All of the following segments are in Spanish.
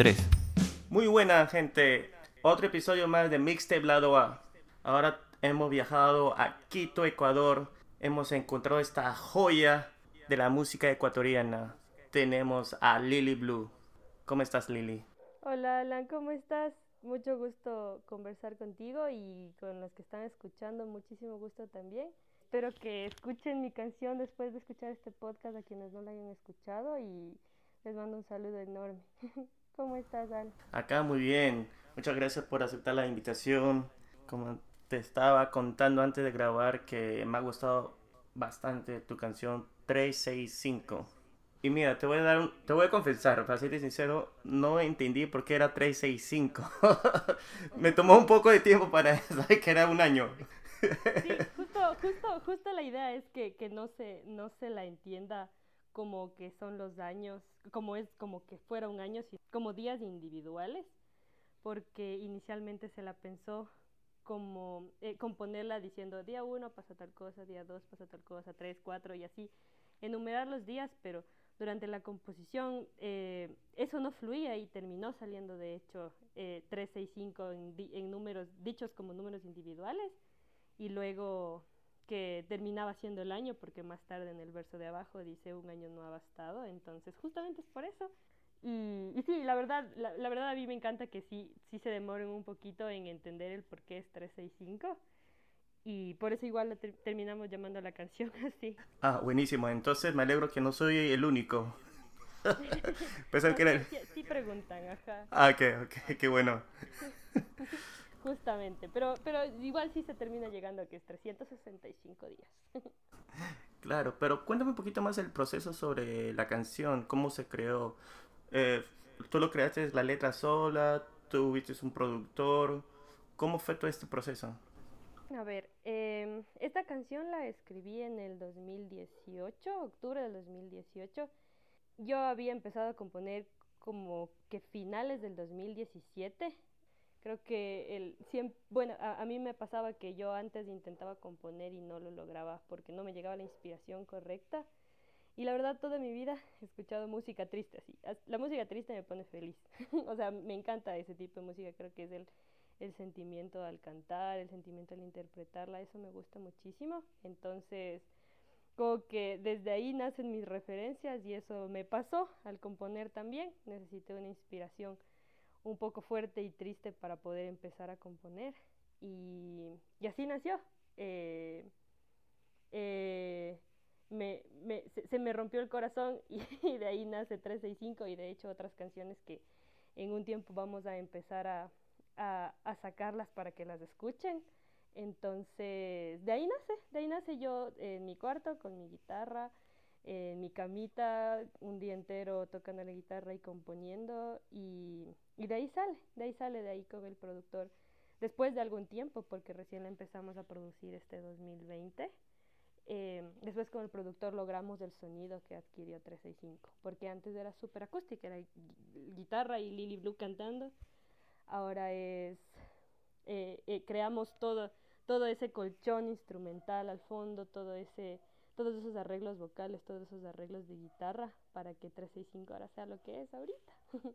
3. Muy buena gente, otro episodio más de Mixtape Lado A. Ahora hemos viajado a Quito, Ecuador. Hemos encontrado esta joya de la música ecuatoriana. Tenemos a Lily Blue. ¿Cómo estás Lily? Hola Alan, ¿cómo estás? Mucho gusto conversar contigo y con los que están escuchando, muchísimo gusto también. Espero que escuchen mi canción después de escuchar este podcast a quienes no la hayan escuchado y les mando un saludo enorme. ¿Cómo estás, Al? Acá muy bien. Muchas gracias por aceptar la invitación. Como te estaba contando antes de grabar que me ha gustado bastante tu canción 365. Y mira, te voy a dar un, te voy a confesar, para ser sincero, no entendí por qué era 365. me tomó un poco de tiempo para saber que era un año. sí, justo, justo, justo la idea es que, que no se, no se la entienda como que son los años, como es como que fuera un año, como días individuales, porque inicialmente se la pensó como eh, componerla diciendo día uno pasa tal cosa, día dos pasa tal cosa, tres, cuatro y así, enumerar los días, pero durante la composición eh, eso no fluía y terminó saliendo de hecho eh, 365 en, en números dichos como números individuales y luego que terminaba siendo el año, porque más tarde en el verso de abajo dice un año no ha bastado, entonces justamente es por eso. Y, y sí, la verdad, la, la, verdad a mí me encanta que sí, sí se demoren un poquito en entender el por qué es 365. Y por eso igual ter terminamos llamando la canción así. Ah, buenísimo. Entonces me alegro que no soy el único. pues no, que era... sí, sí, preguntan, ajá. Ah, ok, ok, qué bueno. Justamente, pero, pero igual sí se termina llegando a que es 365 días. claro, pero cuéntame un poquito más el proceso sobre la canción, cómo se creó. Eh, ¿Tú lo creaste la letra sola? ¿Tuviste un productor? ¿Cómo fue todo este proceso? A ver, eh, esta canción la escribí en el 2018, octubre del 2018. Yo había empezado a componer como que finales del 2017 creo que el bueno, a, a, mí me pasaba que yo antes intentaba componer y no lo lograba porque no me llegaba la inspiración correcta. Y la verdad, toda mi vida he escuchado música triste así. La música triste me pone feliz. o sea, me encanta ese tipo de música. Creo que es el, el sentimiento al cantar, el sentimiento al interpretarla. Eso me gusta muchísimo. Entonces, como que desde ahí nacen mis referencias y eso me pasó al componer también. Necesité una inspiración un poco fuerte y triste para poder empezar a componer. Y, así nació. Eh, eh, se, me rompió el corazón y, de ahí nace 365 y de hecho otras canciones que en un tiempo vamos a empezar a, a sacarlas para que las escuchen. Entonces, de ahí nace, de ahí nace yo en mi cuarto con mi guitarra, en mi camita un día entero tocando la guitarra y componiendo y, y, de ahí sale, de ahí sale, de ahí con el productor. Después de algún tiempo, porque recién la empezamos a producir este 2020, eh, después con el productor logramos el sonido que adquirió 365, porque antes era súper acústica, era guitarra y Lily Blue cantando, ahora es, eh, eh, creamos todo, todo ese colchón instrumental al fondo, todo ese todos esos arreglos vocales, todos esos arreglos de guitarra para que 365 ahora sea lo que es ahorita.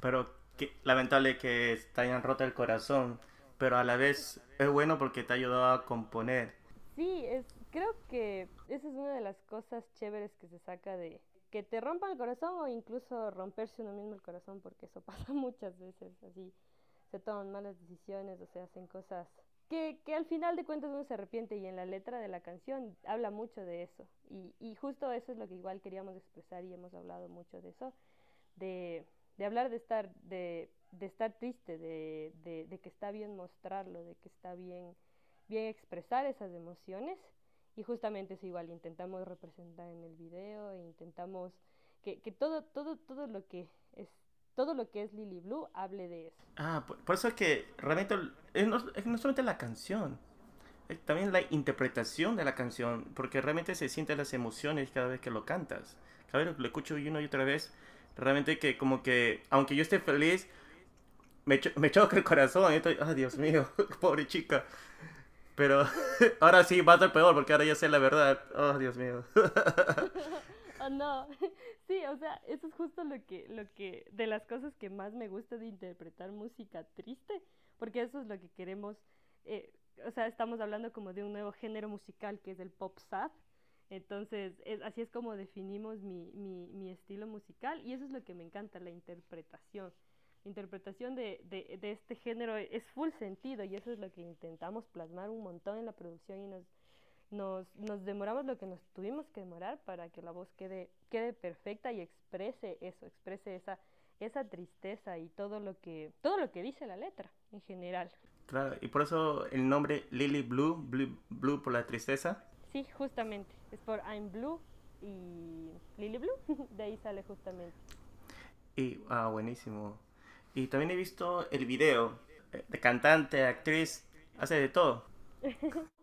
pero qué lamentable que te hayan roto el corazón, pero a la vez es bueno porque te ha ayudado a componer. Sí, es, creo que esa es una de las cosas chéveres que se saca de que te rompan el corazón o incluso romperse uno mismo el corazón, porque eso pasa muchas veces, así se toman malas decisiones o se hacen cosas que, que, al final de cuentas uno se arrepiente y en la letra de la canción habla mucho de eso. Y, y, justo eso es lo que igual queríamos expresar y hemos hablado mucho de eso, de, de hablar de estar, de, de estar triste, de, de, que está bien mostrarlo, de que está bien, bien expresar esas emociones. Y justamente eso igual intentamos representar en el video e intentamos que, que todo, todo, todo lo que es todo lo que es Lily Blue hable de eso. Ah, por, por eso es que realmente es no, es no solamente la canción, es también la interpretación de la canción, porque realmente se sienten las emociones cada vez que lo cantas. Cada vez que lo escucho una y otra vez, realmente que como que, aunque yo esté feliz, me, cho me choca el corazón. Y estoy, oh, Dios mío, pobre chica. Pero ahora sí va a ser peor porque ahora ya sé la verdad. Oh, Dios mío. Oh, no, sí, o sea, eso es justo lo que, lo que, de las cosas que más me gusta de interpretar música triste, porque eso es lo que queremos, eh, o sea, estamos hablando como de un nuevo género musical que es el pop sad, entonces así es como definimos mi, mi, estilo musical y eso es lo que me encanta, la interpretación. La interpretación de, de este género es full sentido y eso es lo que intentamos plasmar un montón en la producción y nos nos, nos demoramos lo que nos tuvimos que demorar para que la voz quede, quede perfecta y exprese eso, exprese esa, esa tristeza y todo lo que todo lo que dice la letra en general. Claro, y por eso el nombre Lily Blue, Blue, Blue por la tristeza. Sí, justamente, es por I'm Blue y Lily Blue, de ahí sale justamente. Y, ah, buenísimo. Y también he visto el video eh, de cantante, actriz, hace de todo.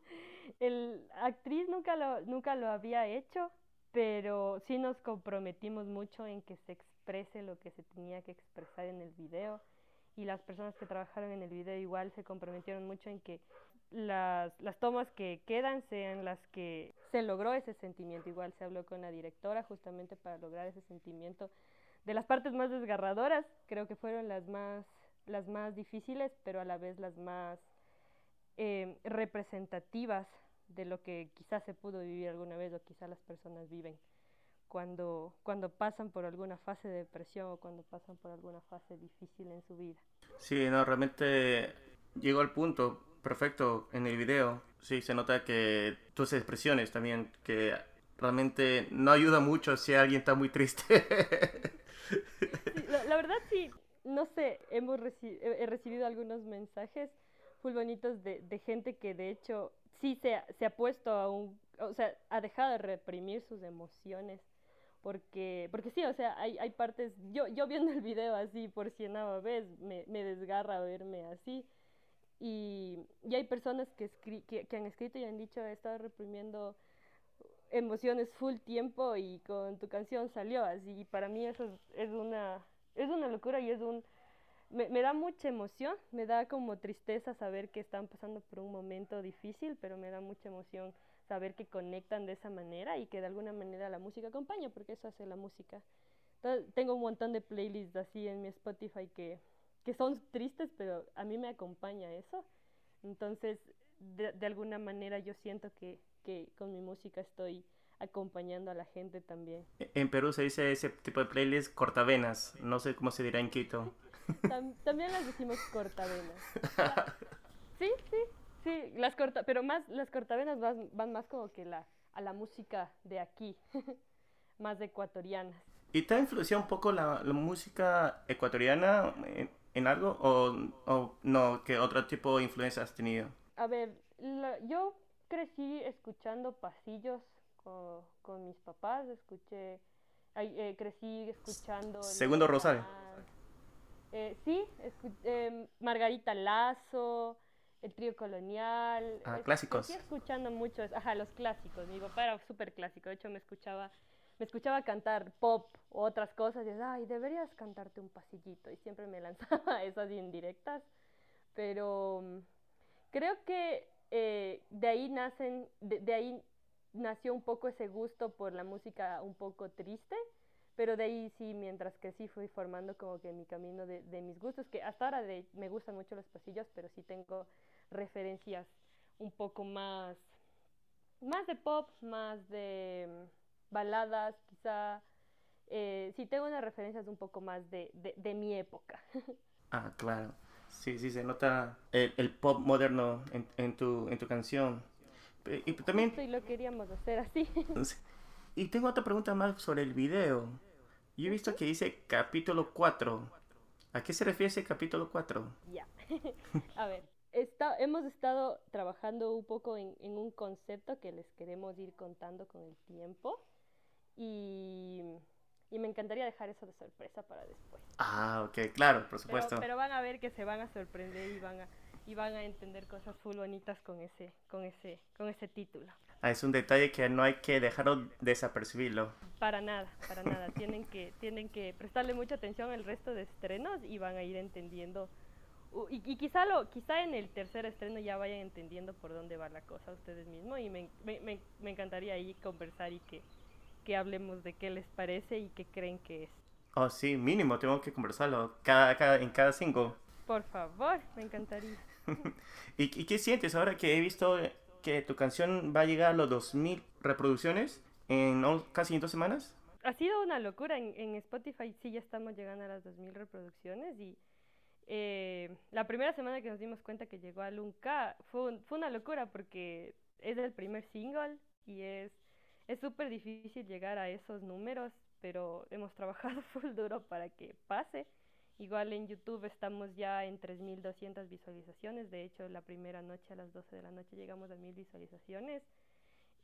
el actriz nunca lo, nunca lo había hecho, pero sí nos comprometimos mucho en que se exprese lo que se tenía que expresar en el video y las personas que trabajaron en el video igual se comprometieron mucho en que las, las tomas que quedan sean las que se logró ese sentimiento. Igual se habló con la directora justamente para lograr ese sentimiento de las partes más desgarradoras, creo que fueron las más, las más difíciles, pero a la vez las más eh, representativas de lo que quizás se pudo vivir alguna vez o quizás las personas viven cuando, cuando pasan por alguna fase de depresión o cuando pasan por alguna fase difícil en su vida. Sí, no, realmente llegó al punto perfecto en el video. Sí, se nota que tus expresiones también, que realmente no ayuda mucho si alguien está muy triste. la, verdad sí, no sé, hemos he recibido algunos mensajes muy bonitos de, de gente que de hecho sí se, se ha puesto a un, o sea, ha dejado de reprimir sus emociones. Porque, porque sí, o sea, hay, hay partes, yo, yo viendo el video así por cienava vez, me, me desgarra verme así. Y, y hay personas que, que, que, han escrito y han dicho, he estado reprimiendo emociones full tiempo y con tu canción salió así. Y para mí eso es, es, una, es una locura y es un, me, da mucha emoción, me da como tristeza saber que están pasando por un momento difícil, pero me da mucha emoción saber que conectan de esa manera y que de alguna manera la música acompaña, porque eso hace la música. Entonces, tengo un montón de playlists así en mi Spotify que, que son tristes, pero a mí me acompaña eso. Entonces, de, de alguna manera yo siento que, que con mi música estoy acompañando a la gente también. En Perú se dice ese tipo de playlist cortavenas, no sé cómo se dirá en Quito también las decimos cortavenas. Sí, sí, sí, las corta, pero más las cortavenas van, van más como que la, a la música de aquí, más ecuatorianas. ¿Y te ha influenciado un poco la, la música ecuatoriana en, algo o, o, no? ¿Qué otro tipo de influencia has tenido? A ver, yo crecí escuchando pasillos con, con mis papás, escuché, eh, crecí escuchando... Segundo Rosario. Eh, sí, eh, Margarita Lazo, el trío colonial. Ah, clásicos. Estoy escuchando mucho, ajá, los clásicos. Mi papá era súper clásico, de hecho me escuchaba, me escuchaba cantar pop o otras cosas y decía, ay, deberías cantarte un pasillito. Y siempre me lanzaba esas indirectas. Pero creo que eh, de ahí nacen, de ahí nació un poco ese gusto por la música un poco triste pero de ahí sí, mientras que sí fui formando como que mi camino de, de mis gustos, que hasta ahora de, me gustan mucho los pasillos, pero sí tengo referencias un poco más, más de pop, más de baladas, quizá. Eh, sí tengo unas referencias un poco más de, de, de mi época. ah, claro. Sí, sí, se nota el, el pop moderno en, en, tu, en tu canción. Y también... Y lo queríamos hacer así. Y tengo otra pregunta más sobre el video. Yo he visto que dice capítulo 4. ¿A qué se refiere ese capítulo 4? Ya. a ver, está, hemos estado trabajando un poco en, en, un concepto que les queremos ir contando con el tiempo. Y, y, me encantaría dejar eso de sorpresa para después. Ah, ok, claro, por supuesto. Pero, pero van a ver que se van a sorprender y van a, y van a entender cosas full bonitas con ese, con ese, con ese título. Ah, es un detalle que no hay que dejarlo desapercibirlo. Para nada, para nada. tienen, que, tienen que prestarle mucha atención al resto de estrenos y van a ir entendiendo. y, y, quizá, lo, quizá en el tercer estreno ya vayan entendiendo por dónde va la cosa ustedes mismos y me, me, me, me encantaría ahí conversar y que, que hablemos de qué les parece y qué creen que es. Oh, sí, mínimo, tengo que conversarlo cada, cada, en cada cinco. Por favor, me encantaría. ¿Y, ¿Y, qué sientes ahora que he visto que tu canción va a llegar a los 2.000 reproducciones en casi dos semanas? Ha sido una locura. En, Spotify sí ya estamos llegando a las 2.000 reproducciones y eh, la primera semana que nos dimos cuenta que llegó al 1K fue, fue una locura porque es el primer single y es es súper difícil llegar a esos números, pero hemos trabajado full duro para que pase. Igual en YouTube estamos ya en 3.200 visualizaciones. De hecho, la primera noche a las 12 de la noche llegamos a 1.000 visualizaciones.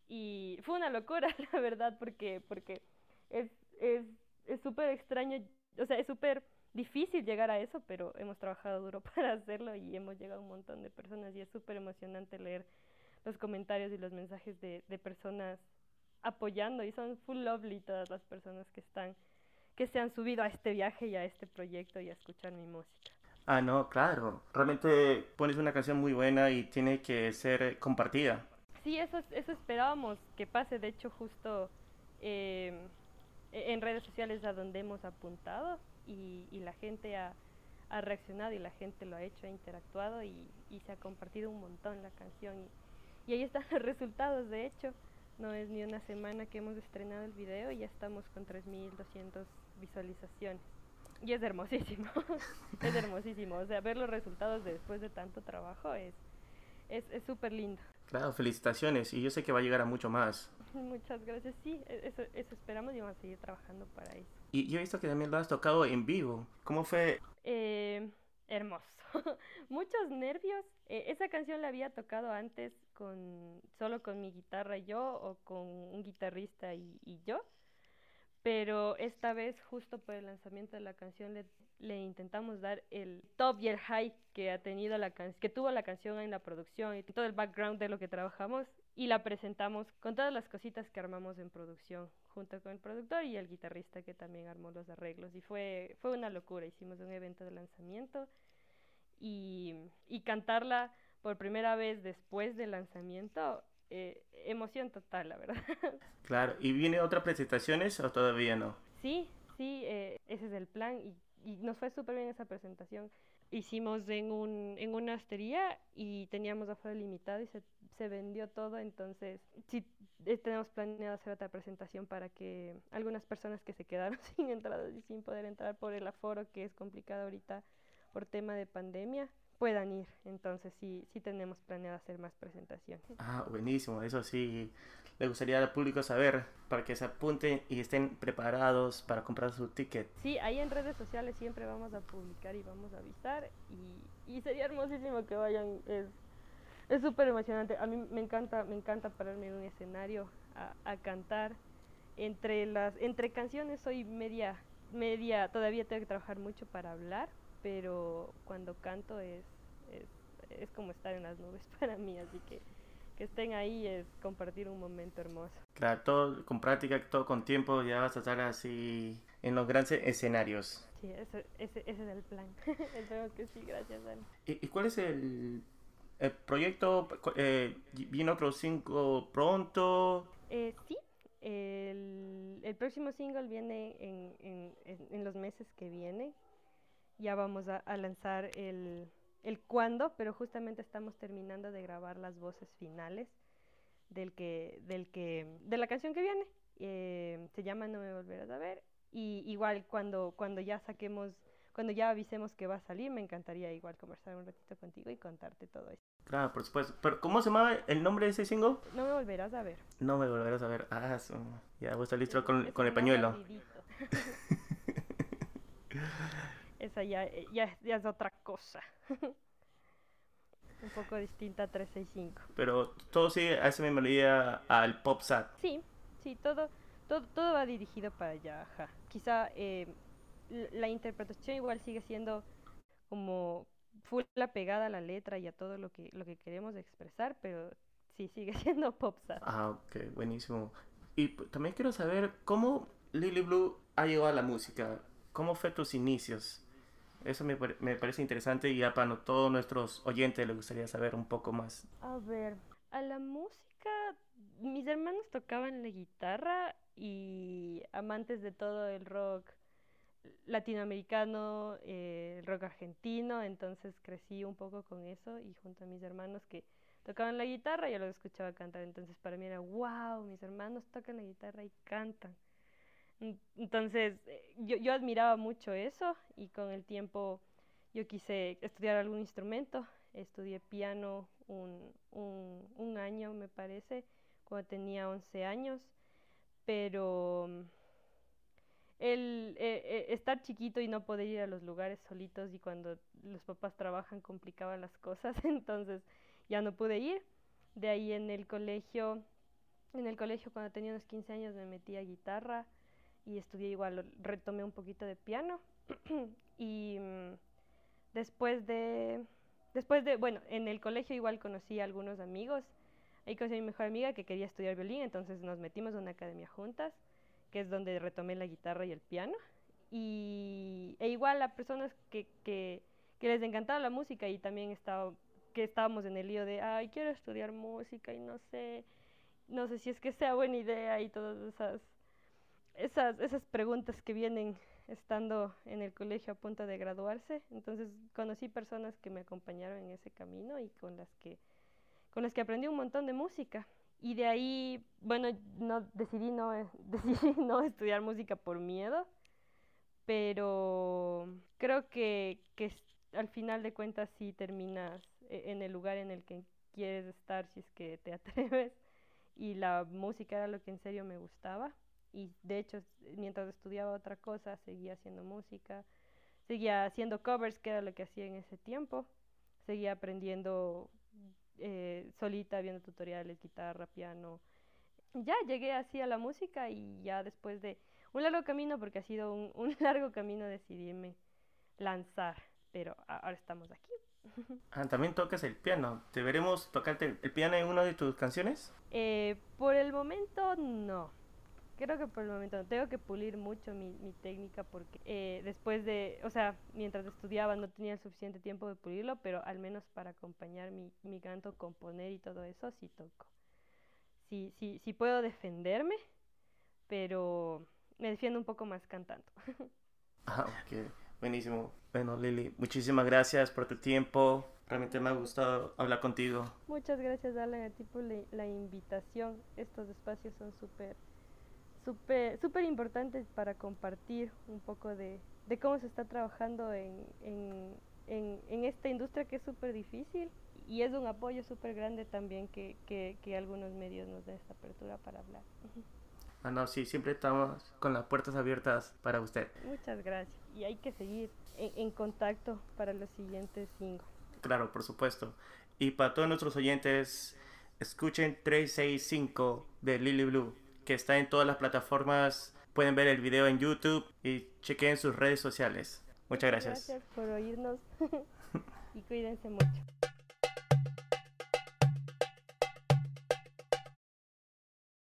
Y fue una locura, la verdad, porque, porque es súper es, extraño, o sea, es súper difícil llegar a eso, pero hemos trabajado duro para hacerlo y hemos llegado a un montón de personas y es súper emocionante leer los comentarios y los mensajes de, de personas apoyando y son full lovely todas las personas que están, que se han subido a este viaje y a este proyecto y a escuchar mi música. Ah, no, claro. Realmente pones una canción muy buena y tiene que ser compartida. Sí, eso, eso esperábamos que pase. De hecho, justo eh, en redes sociales a donde hemos apuntado y, y la gente ha, ha, reaccionado y la gente lo ha hecho, ha interactuado y, y se ha compartido un montón la canción. Y, y ahí están los resultados, de hecho. No es ni una semana que hemos estrenado el video y ya estamos con 3.200 visualizaciones. Y es hermosísimo, es hermosísimo. O sea, ver los resultados de después de tanto trabajo es es súper lindo. Claro, felicitaciones. Y yo sé que va a llegar a mucho más. Muchas gracias. Sí, e, eso, eso esperamos y vamos a seguir trabajando para eso. Y yo he visto que también lo has tocado en vivo. ¿Cómo fue? Eh, hermoso. Muchos nervios. Eh, esa canción la había tocado antes solo con mi guitarra y yo o con un guitarrista y, yo. Pero esta vez, justo por el lanzamiento de la canción, le, intentamos dar el top y el high que ha tenido la can que tuvo la canción en la producción y todo el background de lo que trabajamos y la presentamos con todas las cositas que armamos en producción junto con el productor y el guitarrista que también armó los arreglos y fue fue una locura hicimos un evento de lanzamiento y cantarla por primera vez después del lanzamiento, eh, emoción total, la verdad. Claro, ¿y viene otras presentaciones o todavía no? Sí, sí, eh, ese es el plan y, y nos fue súper bien esa presentación. Hicimos en, un, en una hostería y teníamos aforo limitado y se, se vendió todo, entonces sí tenemos planeado hacer otra presentación para que algunas personas que se quedaron sin entradas y sin poder entrar por el aforo que es complicado ahorita por tema de pandemia puedan ir. Entonces sí, sí tenemos planeado hacer más presentaciones. Ah, buenísimo. Eso sí, le gustaría al público saber para que se apunten y estén preparados para comprar su ticket. Sí, ahí en redes sociales siempre vamos a publicar y vamos a avisar y, y sería hermosísimo que vayan. Es es súper emocionante. A mí me encanta, me encanta pararme en un escenario a, a cantar. Entre las, entre canciones soy media, media, todavía tengo que trabajar mucho para hablar, pero cuando canto es, es, es, como estar en las nubes para mí, así que que estén ahí es compartir un momento hermoso. Claro, todo con práctica, todo con tiempo, ya vas a estar así en los grandes escenarios. Sí, ese, ese, ese es el plan. Esperemos que sí, gracias, Dani. ¿Y, ¿Y, cuál es el, el proyecto? Eh, ¿Viene otro cinco pronto? Eh, sí, el, el próximo single viene en, en, en, en los meses que vienen ya vamos a, a lanzar el, el cuándo, pero justamente estamos terminando de grabar las voces finales del que, del que, de la canción que viene. Eh, se llama No me volverás a ver. Y igual cuando, cuando ya saquemos, cuando ya avisemos que va a salir, me encantaría igual conversar un ratito contigo y contarte todo eso. Claro, por supuesto. Pero ¿cómo se llama el nombre de ese single? No me volverás a ver. No me volverás a ver. Ah, ya voy a estar listo con, con el pañuelo. esa ya, ya, ya es otra cosa. Un poco distinta a 365. Pero todo sigue a esa misma melodía al pop sat. Sí, sí, todo, todo, todo va dirigido para allá. Ajá. Quizá eh, la interpretación igual sigue siendo como full pegada a la letra y a todo lo que, lo que queremos expresar, pero sí, sigue siendo pop sat. Ah, ok, buenísimo. Y también quiero saber cómo Lily Blue ha llegado a la música. ¿Cómo fue tus inicios? Eso me, me, parece interesante y ya para todos nuestros oyentes les gustaría saber un poco más. A ver, a la música, mis hermanos tocaban la guitarra y amantes de todo el rock latinoamericano, eh, el rock argentino, entonces crecí un poco con eso y junto a mis hermanos que tocaban la guitarra, yo los escuchaba cantar, entonces para mí era, wow, mis hermanos tocan la guitarra y cantan. Entonces eh, yo, yo admiraba mucho eso y con el tiempo yo quise estudiar algún instrumento, estudié piano un, un, un año me parece, cuando tenía 11 años, pero el eh, eh, estar chiquito y no poder ir a los lugares solitos y cuando los papás trabajan complicaban las cosas, entonces ya no pude ir. De ahí en el colegio, en el colegio cuando tenía unos 15 años me metí a guitarra y estudié igual, retomé un poquito de piano y mm, después de, después de, bueno, en el colegio igual conocí a algunos amigos, ahí conocí a mi mejor amiga que quería estudiar violín, entonces nos metimos en una academia juntas que es donde retomé la guitarra y el piano. Y, e igual a personas que, que, que les encantaba la música y también estaba, que estábamos en el lío de, ay, quiero estudiar música y no sé, no sé si es que sea buena idea y todas esas, esas, esas preguntas que vienen estando en el colegio a punto de graduarse. Entonces conocí personas que me acompañaron en ese camino y con las que, con las que aprendí un montón de música. Y de ahí, bueno, no, decidí, no, decidí no estudiar música por miedo, pero creo que, que al final de cuentas sí terminas e, en el lugar en el que quieres estar si es que te atreves. Y la música era lo que en serio me gustaba. Y de hecho, mientras estudiaba otra cosa, seguía haciendo música, seguía haciendo covers, que era lo que hacía en ese tiempo. Seguía aprendiendo eh, solita viendo tutoriales, guitarra, piano. Ya llegué así a la música y ya después de un largo camino, porque ha sido un, un largo camino decidirme lanzar, pero ahora estamos aquí. Ah, también tocas el piano. ¿Te veremos tocarte el piano en una de tus canciones? Eh, por el momento no. Creo que por el momento no. Tengo que pulir mucho mi, mi técnica porque eh, después de, o sea, mientras estudiaba no tenía el suficiente tiempo de pulirlo, pero al menos para acompañar mi, mi canto, componer y todo eso, sí toco. Sí, sí, sí puedo defenderme, pero me defiendo un poco más cantando. ah, ok. Buenísimo. Bueno, Lili, muchísimas gracias por tu tiempo. Realmente me ha gustado hablar contigo. Muchas gracias, Alan, a ti por la, la invitación. Estos espacios son súper súper super importante para compartir un poco de, de, cómo se está trabajando en, en, en, en esta industria que es súper difícil y es un apoyo súper grande también que, que, que, algunos medios nos den esta apertura para hablar. Ah, no, sí, siempre estamos con las puertas abiertas para usted. Muchas gracias. Y hay que seguir en, en contacto para los siguientes cinco. Claro, por supuesto. Y para todos nuestros oyentes, escuchen 365 de Lily Blue que está en todas las plataformas. Pueden ver el video en YouTube y chequen sus redes sociales. Muchas gracias. Gracias por oírnos y cuídense mucho.